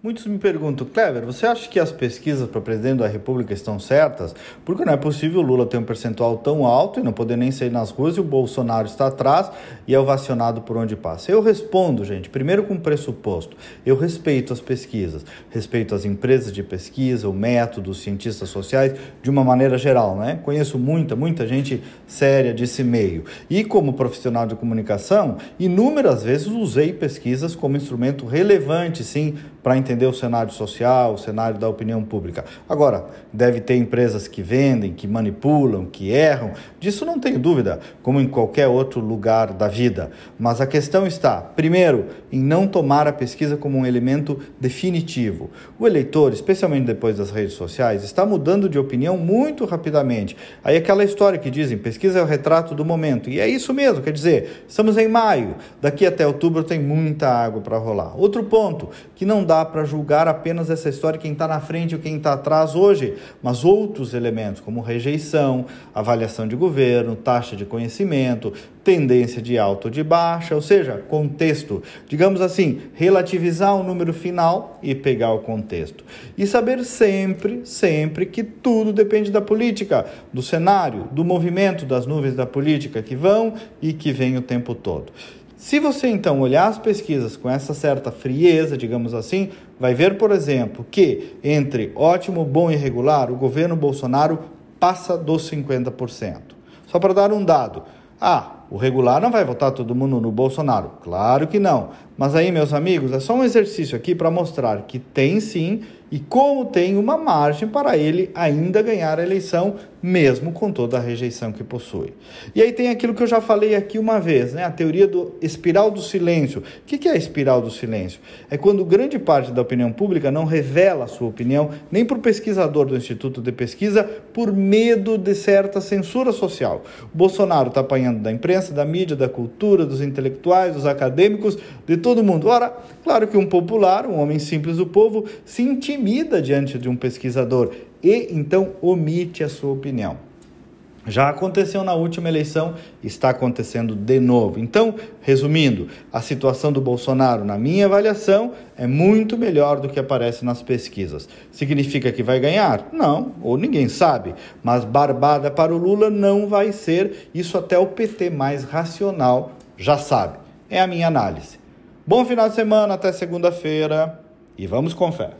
Muitos me perguntam, Clever, você acha que as pesquisas para presidente da República estão certas? Porque não é possível o Lula ter um percentual tão alto e não poder nem sair nas ruas e o Bolsonaro está atrás e é ovacionado por onde passa. Eu respondo, gente, primeiro com pressuposto. Eu respeito as pesquisas, respeito as empresas de pesquisa, o método, os cientistas sociais, de uma maneira geral, né? Conheço muita, muita gente séria desse meio. E como profissional de comunicação, inúmeras vezes usei pesquisas como instrumento relevante, sim, para entender o cenário social, o cenário da opinião pública. Agora, deve ter empresas que vendem, que manipulam, que erram, disso não tenho dúvida, como em qualquer outro lugar da vida. Mas a questão está, primeiro, em não tomar a pesquisa como um elemento definitivo. O eleitor, especialmente depois das redes sociais, está mudando de opinião muito rapidamente. Aí aquela história que dizem, pesquisa é o retrato do momento. E é isso mesmo, quer dizer, estamos em maio, daqui até outubro tem muita água para rolar. Outro ponto, que não dá para julgar apenas essa história, quem está na frente ou quem está atrás hoje, mas outros elementos, como rejeição, avaliação de governo, taxa de conhecimento, tendência de alta ou de baixa, ou seja, contexto. Digamos assim, relativizar o número final e pegar o contexto. E saber sempre, sempre que tudo depende da política, do cenário, do movimento das nuvens da política que vão e que vêm o tempo todo. Se você então olhar as pesquisas com essa certa frieza, digamos assim, vai ver, por exemplo, que entre ótimo, bom e regular, o governo Bolsonaro passa dos 50%. Só para dar um dado. Ah, o regular não vai votar todo mundo no Bolsonaro? Claro que não. Mas aí, meus amigos, é só um exercício aqui para mostrar que tem sim e como tem uma margem para ele ainda ganhar a eleição, mesmo com toda a rejeição que possui. E aí tem aquilo que eu já falei aqui uma vez, né? a teoria do espiral do silêncio. O que é a espiral do silêncio? É quando grande parte da opinião pública não revela a sua opinião, nem para o pesquisador do Instituto de Pesquisa, por medo de certa censura social. O Bolsonaro está apanhando da imprensa, da mídia, da cultura, dos intelectuais, dos acadêmicos, de todo mundo. Ora, claro que um popular, um homem simples do povo, se intimida diante de um pesquisador e então omite a sua opinião. Já aconteceu na última eleição, está acontecendo de novo. Então, resumindo, a situação do Bolsonaro, na minha avaliação, é muito melhor do que aparece nas pesquisas. Significa que vai ganhar? Não, ou ninguém sabe. Mas barbada para o Lula não vai ser. Isso até o PT mais racional já sabe. É a minha análise. Bom final de semana, até segunda-feira e vamos com fé.